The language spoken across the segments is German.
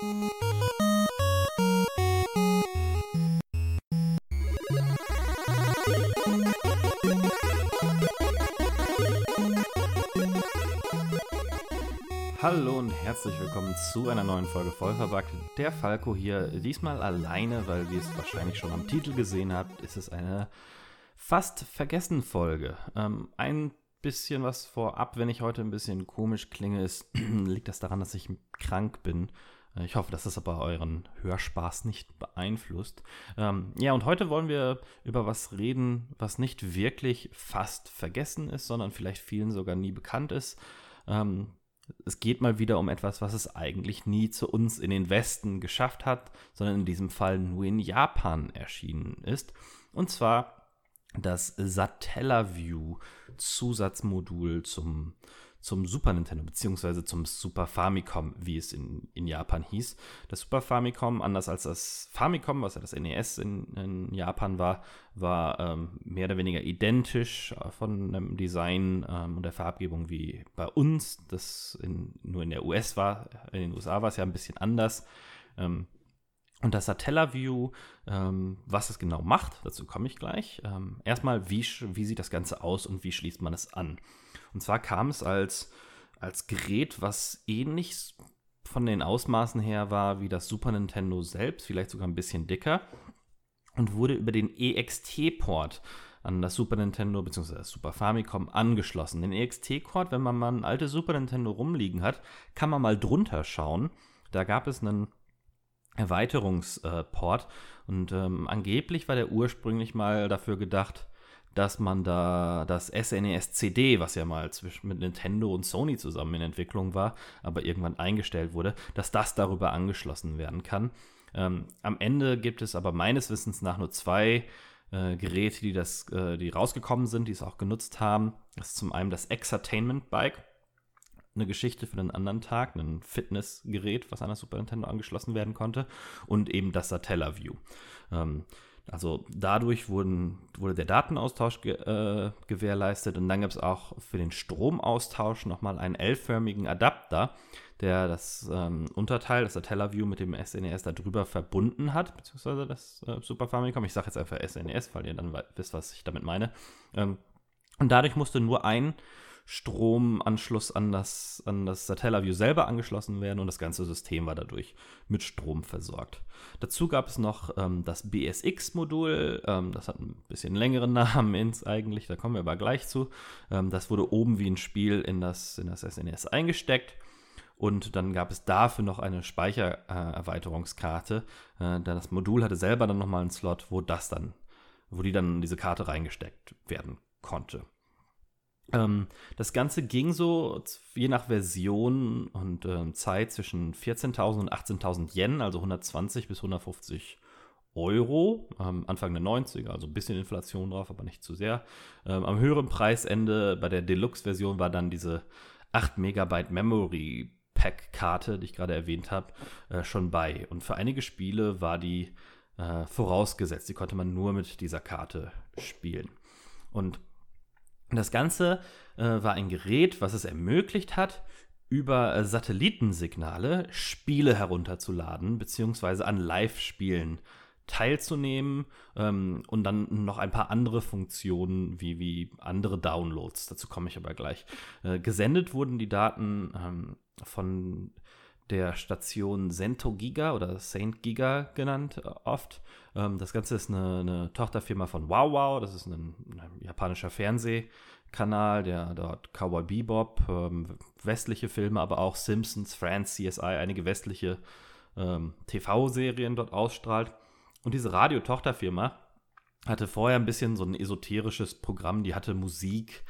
Hallo und herzlich willkommen zu einer neuen Folge Vollverbackt. Der Falco hier, diesmal alleine, weil wie ihr es wahrscheinlich schon am Titel gesehen habt, ist es eine fast vergessen Folge. Ähm, ein bisschen was vorab, wenn ich heute ein bisschen komisch klinge, ist, liegt das daran, dass ich krank bin. Äh, ich hoffe, dass das aber euren Hörspaß nicht beeinflusst. Ähm, ja, und heute wollen wir über was reden, was nicht wirklich fast vergessen ist, sondern vielleicht vielen sogar nie bekannt ist. Ähm, es geht mal wieder um etwas, was es eigentlich nie zu uns in den Westen geschafft hat, sondern in diesem Fall nur in Japan erschienen ist. Und zwar das Satellaview Zusatzmodul zum zum Super Nintendo, beziehungsweise zum Super Famicom, wie es in, in Japan hieß. Das Super Famicom, anders als das Famicom, was ja das NES in, in Japan war, war ähm, mehr oder weniger identisch äh, von dem Design ähm, und der Farbgebung wie bei uns. Das in, nur in der US war, in den USA war es ja ein bisschen anders. Ähm, und das Satellaview, ähm, was es genau macht, dazu komme ich gleich. Ähm, erstmal, wie, wie sieht das Ganze aus und wie schließt man es an? Und zwar kam es als, als Gerät, was ähnlich von den Ausmaßen her war wie das Super Nintendo selbst, vielleicht sogar ein bisschen dicker, und wurde über den EXT-Port an das Super Nintendo bzw. das Super Famicom angeschlossen. Den EXT-Port, wenn man mal ein altes Super Nintendo rumliegen hat, kann man mal drunter schauen. Da gab es einen Erweiterungsport. Und ähm, angeblich war der ursprünglich mal dafür gedacht, dass man da das SNES CD, was ja mal zwischen mit Nintendo und Sony zusammen in Entwicklung war, aber irgendwann eingestellt wurde, dass das darüber angeschlossen werden kann. Ähm, am Ende gibt es aber meines Wissens nach nur zwei äh, Geräte, die das, äh, die rausgekommen sind, die es auch genutzt haben. Das ist zum einen das Exertainment Bike eine Geschichte für einen anderen Tag, ein Fitnessgerät, was an das Super Nintendo angeschlossen werden konnte und eben das Satellaview. Ähm, also dadurch wurden, wurde der Datenaustausch ge, äh, gewährleistet und dann gab es auch für den Stromaustausch nochmal einen L-förmigen Adapter, der das ähm, Unterteil, das Satellaview mit dem SNES darüber verbunden hat, beziehungsweise das äh, Super Famicom. Ich sage jetzt einfach SNES, weil ihr dann wisst, was ich damit meine. Ähm, und dadurch musste nur ein Stromanschluss an das, an das Satellaview selber angeschlossen werden und das ganze System war dadurch mit Strom versorgt. Dazu gab es noch ähm, das BSX-Modul, ähm, das hat ein bisschen längeren Namen ins eigentlich, da kommen wir aber gleich zu. Ähm, das wurde oben wie ein Spiel in das, in das SNES eingesteckt. Und dann gab es dafür noch eine Speichererweiterungskarte. Äh, das Modul hatte selber dann nochmal einen Slot, wo das dann, wo die dann in diese Karte reingesteckt werden konnte. Ähm, das Ganze ging so je nach Version und ähm, Zeit zwischen 14.000 und 18.000 Yen, also 120 bis 150 Euro, ähm, Anfang der 90er, also ein bisschen Inflation drauf, aber nicht zu sehr. Ähm, am höheren Preisende bei der Deluxe-Version war dann diese 8 Megabyte Memory Pack-Karte, die ich gerade erwähnt habe, äh, schon bei. Und für einige Spiele war die äh, vorausgesetzt. Die konnte man nur mit dieser Karte spielen. Und das Ganze äh, war ein Gerät, was es ermöglicht hat, über äh, Satellitensignale Spiele herunterzuladen, beziehungsweise an Live-Spielen teilzunehmen ähm, und dann noch ein paar andere Funktionen wie, wie andere Downloads. Dazu komme ich aber gleich. Äh, gesendet wurden die Daten ähm, von der Station Sento Giga oder Saint Giga genannt äh, oft. Ähm, das Ganze ist eine, eine, Tochterfirma von Wow Wow, das ist ein, ein japanischer Fernsehkanal, der dort Cowboy Bebop, ähm, westliche Filme, aber auch Simpsons, Friends, CSI, einige westliche ähm, TV-Serien dort ausstrahlt. Und diese Radio-Tochterfirma hatte vorher ein bisschen so ein esoterisches Programm, die hatte Musik,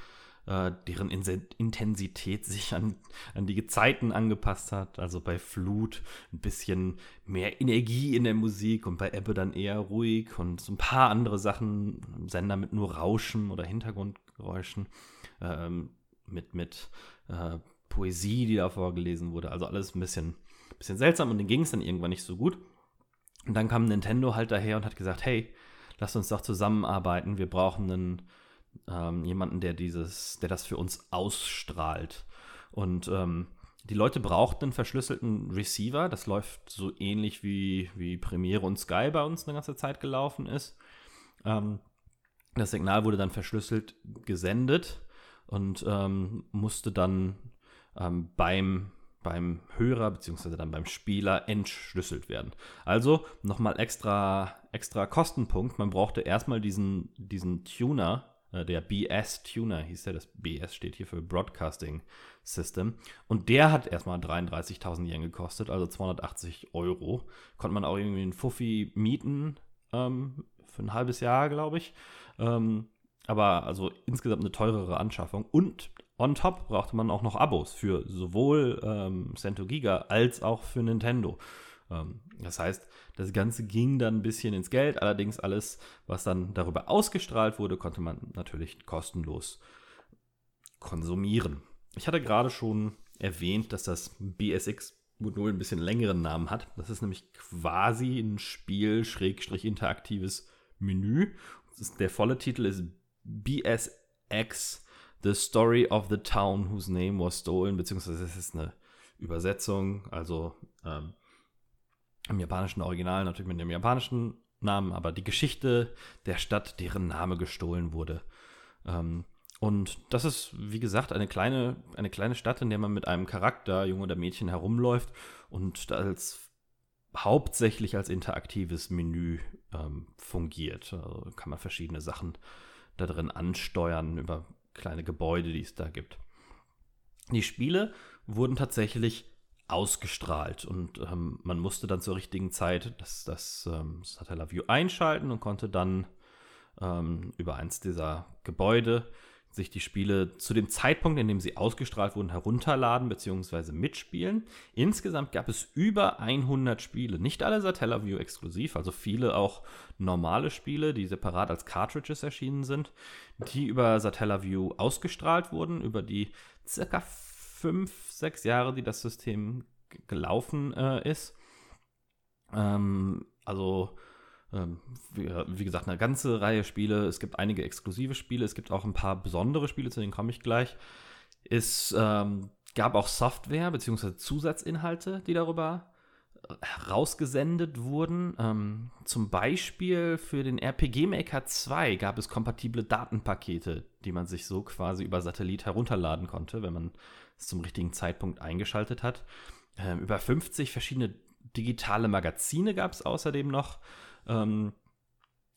äh, deren Intensität sich an, an die Gezeiten angepasst hat. Also bei Flut ein bisschen mehr Energie in der Musik und bei Ebbe dann eher ruhig und so ein paar andere Sachen, Sender mit nur Rauschen oder Hintergrundgeräuschen, ähm, mit, mit äh, Poesie, die da vorgelesen wurde. Also alles ein bisschen, bisschen seltsam und denen ging es dann irgendwann nicht so gut. Und dann kam Nintendo halt daher und hat gesagt, hey, lass uns doch zusammenarbeiten, wir brauchen einen ähm, jemanden, der dieses, der das für uns ausstrahlt. Und ähm, die Leute brauchten einen verschlüsselten Receiver. Das läuft so ähnlich wie, wie Premiere und Sky bei uns eine ganze Zeit gelaufen ist. Ähm, das Signal wurde dann verschlüsselt gesendet und ähm, musste dann ähm, beim, beim Hörer bzw. dann beim Spieler entschlüsselt werden. Also nochmal extra, extra Kostenpunkt. Man brauchte erstmal diesen, diesen Tuner, der BS-Tuner hieß der, das BS steht hier für Broadcasting System. Und der hat erstmal 33.000 Yen gekostet, also 280 Euro. Konnte man auch irgendwie einen Fuffi mieten ähm, für ein halbes Jahr, glaube ich. Ähm, aber also insgesamt eine teurere Anschaffung. Und on top brauchte man auch noch Abos für sowohl ähm, Cento Giga als auch für Nintendo. Ähm, das heißt, das Ganze ging dann ein bisschen ins Geld. Allerdings alles, was dann darüber ausgestrahlt wurde, konnte man natürlich kostenlos konsumieren. Ich hatte gerade schon erwähnt, dass das BSX-Modul ein bisschen längeren Namen hat. Das ist nämlich quasi ein Spiel-interaktives Menü. Der volle Titel ist BSX The Story of the Town Whose Name Was Stolen, beziehungsweise es ist eine Übersetzung, also ähm, im japanischen Original natürlich mit dem japanischen Namen, aber die Geschichte der Stadt, deren Name gestohlen wurde. Ähm, und das ist, wie gesagt, eine kleine, eine kleine Stadt, in der man mit einem Charakter, Junge oder Mädchen, herumläuft und als hauptsächlich als interaktives Menü ähm, fungiert. Also kann man verschiedene Sachen da drin ansteuern über kleine Gebäude, die es da gibt. Die Spiele wurden tatsächlich ausgestrahlt und ähm, man musste dann zur richtigen Zeit das, das ähm, Satellaview einschalten und konnte dann ähm, über eins dieser Gebäude sich die Spiele zu dem Zeitpunkt, in dem sie ausgestrahlt wurden, herunterladen bzw. mitspielen. Insgesamt gab es über 100 Spiele, nicht alle Satellaview exklusiv, also viele auch normale Spiele, die separat als Cartridges erschienen sind, die über Satellaview ausgestrahlt wurden, über die circa fünf, sechs Jahre, die das System gelaufen äh, ist. Ähm, also ähm, wie, gesagt, eine ganze Reihe Spiele. Es gibt einige exklusive Spiele, es gibt auch ein paar besondere Spiele, zu denen komme ich gleich. Es ähm, gab auch Software bzw. Zusatzinhalte, die darüber rausgesendet wurden. Ähm, zum Beispiel für den RPG Maker 2 gab es kompatible Datenpakete, die man sich so quasi über Satellit herunterladen konnte, wenn man zum richtigen Zeitpunkt eingeschaltet hat. Ähm, über 50 verschiedene digitale Magazine gab es außerdem noch. Ähm,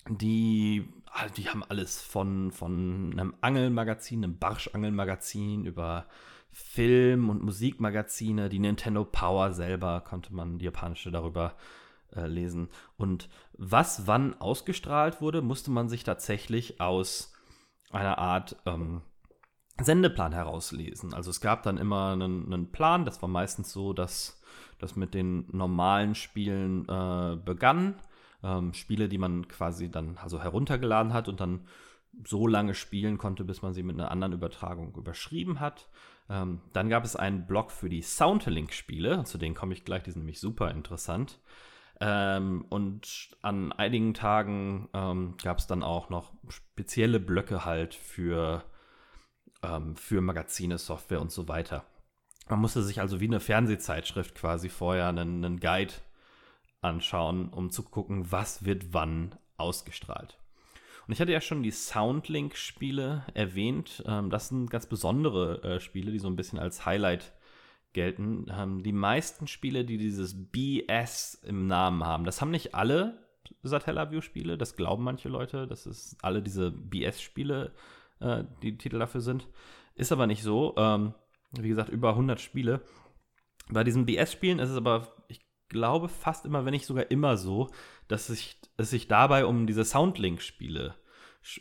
die, ah, die haben alles von, von einem Angelmagazin, einem Barschangelmagazin über Film- und Musikmagazine, die Nintendo Power selber konnte man die japanische darüber äh, lesen. Und was wann ausgestrahlt wurde, musste man sich tatsächlich aus einer Art ähm, Sendeplan herauslesen. Also es gab dann immer einen, einen, Plan, das war meistens so, dass das mit den normalen Spielen äh, begann ähm, Spiele, die man quasi dann also heruntergeladen hat und dann so lange spielen konnte, bis man sie mit einer anderen Übertragung überschrieben hat. Ähm, dann gab es einen Blog für die Soundlink-Spiele, zu denen komme ich gleich, die sind nämlich super interessant. Ähm, und an einigen Tagen ähm, gab es dann auch noch spezielle Blöcke halt für, ähm, für Magazine, Software und so weiter. Man musste sich also wie eine Fernsehzeitschrift quasi vorher einen, einen Guide anschauen, um zu gucken, was wird wann ausgestrahlt. Und ich hatte ja schon die Soundlink-Spiele erwähnt. Ähm, das sind ganz besondere äh, Spiele, die so ein bisschen als Highlight gelten. Ähm, die meisten Spiele, die dieses BS im Namen haben, das haben nicht alle Satellaview-Spiele, das glauben manche Leute, dass es alle diese BS-Spiele äh, die Titel dafür sind. Ist aber nicht so. Ähm, wie gesagt, über 100 Spiele. Bei diesen BS-Spielen ist es aber, ich glaube fast immer, wenn nicht sogar immer so, dass sich, es sich dabei um diese Soundlink-Spiele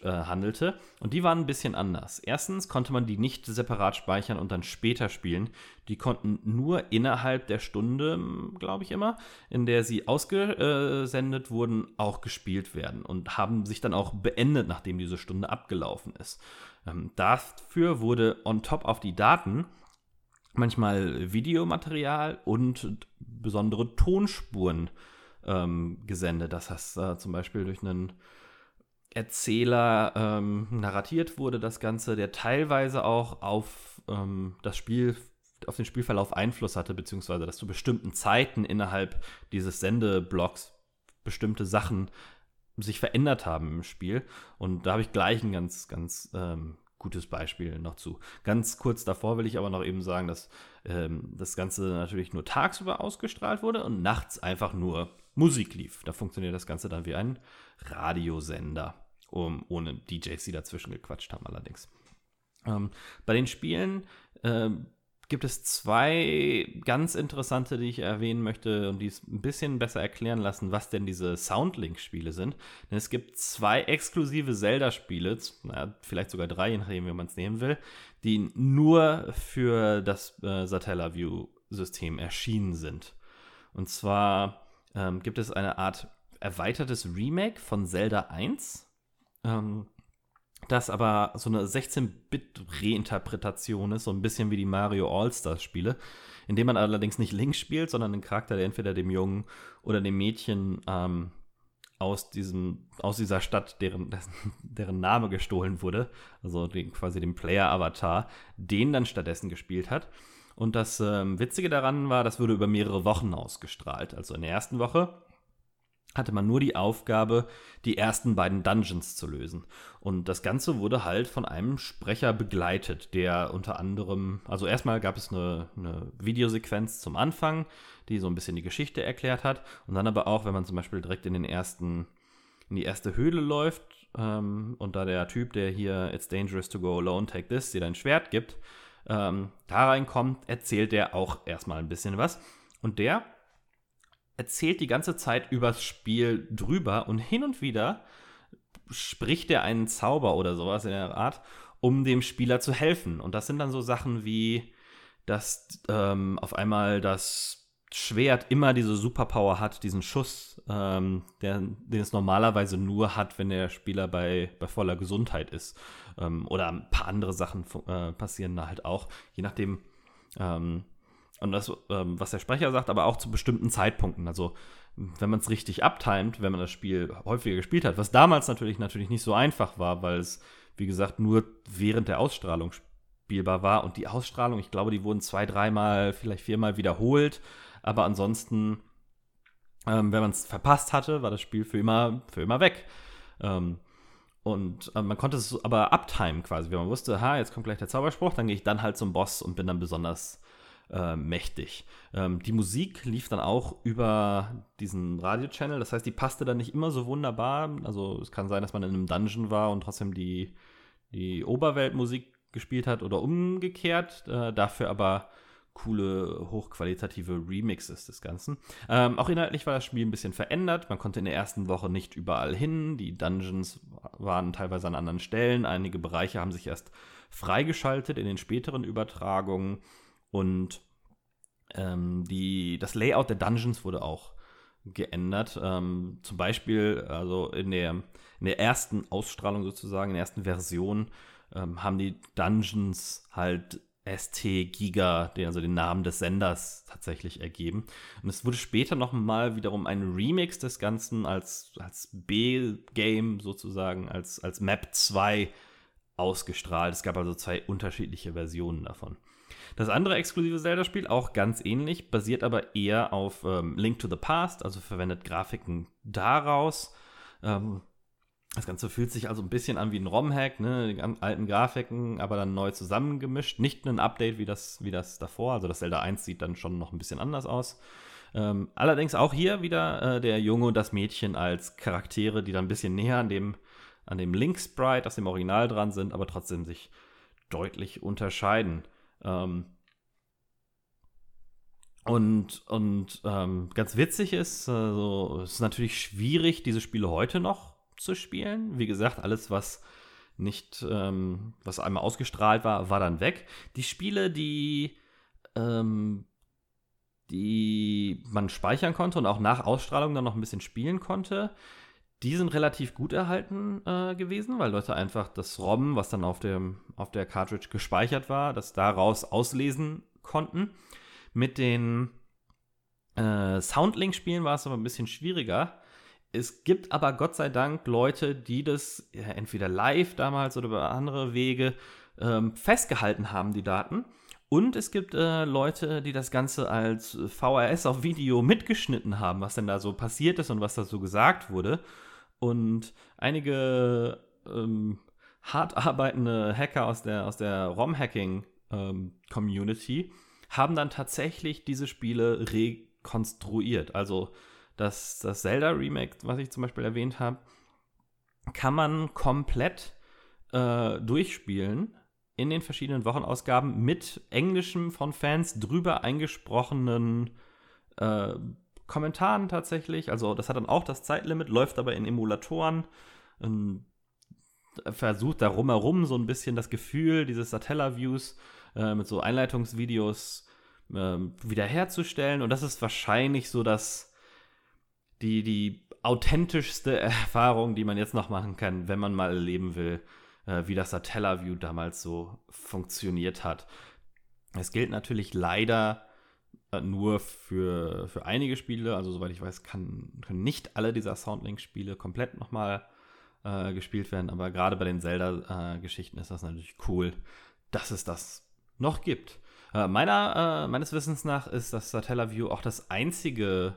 äh, handelte. Und die waren ein bisschen anders. Erstens konnte man die nicht separat speichern und dann später spielen. Die konnten nur innerhalb der Stunde, glaube ich immer, in der sie ausgesendet wurden, auch gespielt werden und haben sich dann auch beendet, nachdem diese Stunde abgelaufen ist. Ähm, dafür wurde on top auf die Daten manchmal Videomaterial und besondere Tonspuren ähm, gesendet. Das heißt äh, zum Beispiel durch einen Erzähler ähm, narratiert wurde, das Ganze, der teilweise auch auf ähm, das Spiel auf den Spielverlauf Einfluss hatte, beziehungsweise dass zu bestimmten Zeiten innerhalb dieses Sendeblocks bestimmte Sachen sich verändert haben im Spiel. Und da habe ich gleich ein ganz, ganz ähm, gutes Beispiel noch zu. Ganz kurz davor will ich aber noch eben sagen, dass ähm, das Ganze natürlich nur tagsüber ausgestrahlt wurde und nachts einfach nur Musik lief. Da funktioniert das Ganze dann wie ein Radiosender, um, ohne DJs, die dazwischen gequatscht haben allerdings. Ähm, bei den Spielen ähm, gibt es zwei ganz interessante, die ich erwähnen möchte und die es ein bisschen besser erklären lassen, was denn diese Soundlink-Spiele sind. Denn es gibt zwei exklusive Zelda-Spiele, naja, vielleicht sogar drei, je nachdem, wie man es nehmen will, die nur für das äh, Satellaview-System erschienen sind. Und zwar ähm, gibt es eine Art erweitertes Remake von Zelda 1. Ähm, das aber so eine 16-Bit-Reinterpretation ist, so ein bisschen wie die Mario All-Stars-Spiele, in dem man allerdings nicht links spielt, sondern einen Charakter, der entweder dem Jungen oder dem Mädchen ähm, aus, diesem, aus dieser Stadt, deren, deren Name gestohlen wurde, also den, quasi dem Player-Avatar, den dann stattdessen gespielt hat. Und das ähm, Witzige daran war, das wurde über mehrere Wochen ausgestrahlt. Also in der ersten Woche hatte man nur die Aufgabe, die ersten beiden Dungeons zu lösen. Und das Ganze wurde halt von einem Sprecher begleitet, der unter anderem, also erstmal gab es eine, eine, Videosequenz zum Anfang, die so ein bisschen die Geschichte erklärt hat. Und dann aber auch, wenn man zum Beispiel direkt in den ersten, in die erste Höhle läuft ähm, und da der Typ, der hier It's dangerous to go alone, take this, dir dein Schwert gibt, ähm, da reinkommt, erzählt der auch erstmal ein bisschen was. Und der erzählt die ganze Zeit übers Spiel drüber und hin und wieder spricht er einen Zauber oder sowas in der Art, um dem Spieler zu helfen. Und das sind dann so Sachen wie, dass ähm, auf einmal das Schwert immer diese Superpower hat, diesen Schuss, ähm, der, den es normalerweise nur hat, wenn der Spieler bei, bei voller Gesundheit ist. Ähm, oder ein paar andere Sachen äh, passieren da halt auch, je nachdem, ähm, und das, ähm, was der Sprecher sagt, aber auch zu bestimmten Zeitpunkten. Also wenn man es richtig abtimet, wenn man das Spiel häufiger gespielt hat, was damals natürlich natürlich nicht so einfach war, weil es, wie gesagt, nur während der Ausstrahlung spielbar war. Und die Ausstrahlung, ich glaube, die wurden zwei, dreimal, vielleicht viermal wiederholt. Aber ansonsten, ähm, wenn man es verpasst hatte, war das Spiel für immer, für immer weg. Ähm, und äh, man konnte es aber abtimen quasi, wenn man wusste, ha, jetzt kommt gleich der Zauberspruch, dann gehe ich dann halt zum Boss und bin dann besonders äh, mächtig. Ähm, die Musik lief dann auch über diesen Radio-Channel, das heißt, die passte dann nicht immer so wunderbar. Also es kann sein, dass man in einem Dungeon war und trotzdem die, die Oberweltmusik gespielt hat oder umgekehrt, äh, dafür aber coole, hochqualitative Remixes des Ganzen. Ähm, auch inhaltlich war das Spiel ein bisschen verändert. Man konnte in der ersten Woche nicht überall hin. Die Dungeons waren teilweise an anderen Stellen. Einige Bereiche haben sich erst freigeschaltet in den späteren Übertragungen. Und ähm, die, das Layout der Dungeons wurde auch geändert. Ähm, zum Beispiel, also in der, in der ersten Ausstrahlung sozusagen, in der ersten Version, ähm, haben die Dungeons halt ST Giga, den, also den Namen des Senders tatsächlich ergeben. Und es wurde später nochmal wiederum ein Remix des Ganzen als, als B-Game sozusagen, als, als Map 2 ausgestrahlt. Es gab also zwei unterschiedliche Versionen davon. Das andere exklusive Zelda-Spiel, auch ganz ähnlich, basiert aber eher auf ähm, Link to the Past, also verwendet Grafiken daraus. Ähm, das Ganze fühlt sich also ein bisschen an wie ein ROM-Hack, ne? die alten Grafiken, aber dann neu zusammengemischt. Nicht ein Update wie das, wie das davor, also das Zelda 1 sieht dann schon noch ein bisschen anders aus. Ähm, allerdings auch hier wieder äh, der Junge und das Mädchen als Charaktere, die dann ein bisschen näher an dem, an dem Link-Sprite aus dem Original dran sind, aber trotzdem sich deutlich unterscheiden. Ähm, und und ähm, ganz witzig ist, also, es ist natürlich schwierig, diese Spiele heute noch zu spielen. Wie gesagt, alles, was nicht, ähm, was einmal ausgestrahlt war, war dann weg. Die Spiele, die, ähm, die man speichern konnte und auch nach Ausstrahlung dann noch ein bisschen spielen konnte, die sind relativ gut erhalten äh, gewesen, weil Leute einfach das ROM, was dann auf, dem, auf der Cartridge gespeichert war, das daraus auslesen konnten. Mit den äh, Soundlink-Spielen war es aber ein bisschen schwieriger. Es gibt aber Gott sei Dank Leute, die das ja, entweder live damals oder über andere Wege ähm, festgehalten haben, die Daten, Und es gibt äh, Leute, die das Ganze als VHS auf Video mitgeschnitten haben, was denn da so passiert ist und was da so gesagt wurde. Und einige ähm, hart arbeitende Hacker aus der, aus der ROM-Hacking-Community ähm, haben dann tatsächlich diese Spiele rekonstruiert. Also das, das Zelda-Remake, was ich zum Beispiel erwähnt habe, kann man komplett äh, durchspielen in den verschiedenen Wochenausgaben mit englischem von Fans drüber eingesprochenen äh, Kommentaren tatsächlich. Also das hat dann auch das Zeitlimit, läuft aber in Emulatoren. Ähm, versucht da rumherum so ein bisschen das Gefühl dieses Satella-Views äh, mit so Einleitungsvideos äh, wiederherzustellen. Und das ist wahrscheinlich so das, die, die authentischste Erfahrung, die man jetzt noch machen kann, wenn man mal erleben will, äh, wie das Satellaview damals so funktioniert hat. Es gilt natürlich leider nur für, für einige Spiele, also soweit ich weiß, kann, können nicht alle dieser Soundlink-Spiele komplett nochmal äh, gespielt werden, aber gerade bei den Zelda-Geschichten ist das natürlich cool, dass es das noch gibt. Äh, meiner, äh, meines Wissens nach ist das Satellaview auch das einzige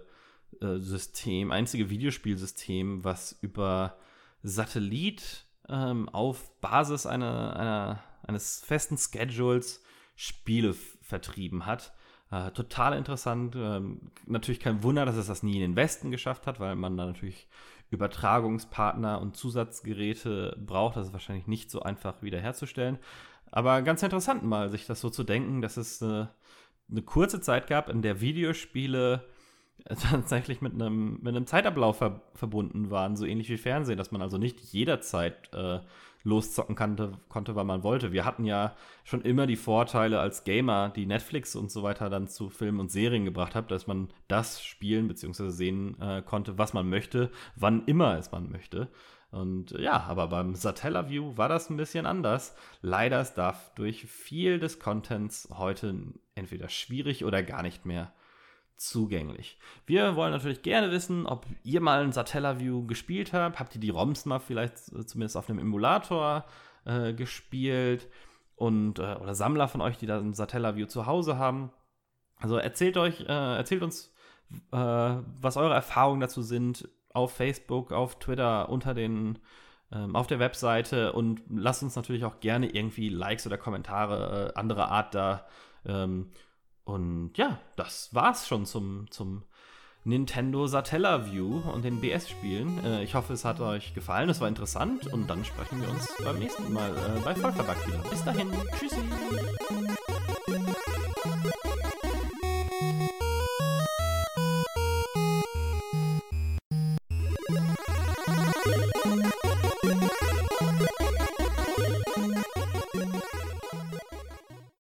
äh, System, einzige Videospielsystem, was über Satellit ähm, auf Basis einer, einer, eines festen Schedules Spiele vertrieben hat. Äh, total interessant. Ähm, natürlich kein Wunder, dass es das nie in den Westen geschafft hat, weil man da natürlich Übertragungspartner und Zusatzgeräte braucht. Das ist wahrscheinlich nicht so einfach wiederherzustellen. Aber ganz interessant mal, sich das so zu denken, dass es äh, eine kurze Zeit gab, in der Videospiele tatsächlich mit einem, mit einem Zeitablauf ver verbunden waren, so ähnlich wie Fernsehen, dass man also nicht jederzeit äh, loszocken kannte, konnte, wann man wollte. Wir hatten ja schon immer die Vorteile als Gamer, die Netflix und so weiter dann zu Filmen und Serien gebracht hat, dass man das spielen bzw. sehen äh, konnte, was man möchte, wann immer es man möchte. Und ja, aber beim Satellaview war das ein bisschen anders. Leider ist darf durch viel des Contents heute entweder schwierig oder gar nicht mehr zugänglich. Wir wollen natürlich gerne wissen, ob ihr mal ein Satellaview gespielt habt. Habt ihr die ROMs mal vielleicht zumindest auf einem Emulator äh, gespielt? Und, äh, oder Sammler von euch, die da ein Satellaview zu Hause haben. Also erzählt euch, äh, erzählt uns, äh, was eure Erfahrungen dazu sind auf Facebook, auf Twitter, unter den ähm, auf der Webseite und lasst uns natürlich auch gerne irgendwie Likes oder Kommentare äh, anderer Art da. Ähm, und ja, das war's schon zum, zum Nintendo Satellaview und den BS-Spielen. Äh, ich hoffe, es hat euch gefallen, es war interessant und dann sprechen wir uns beim nächsten Mal äh, bei Vollverbackt wieder. Bis dahin, tschüssi!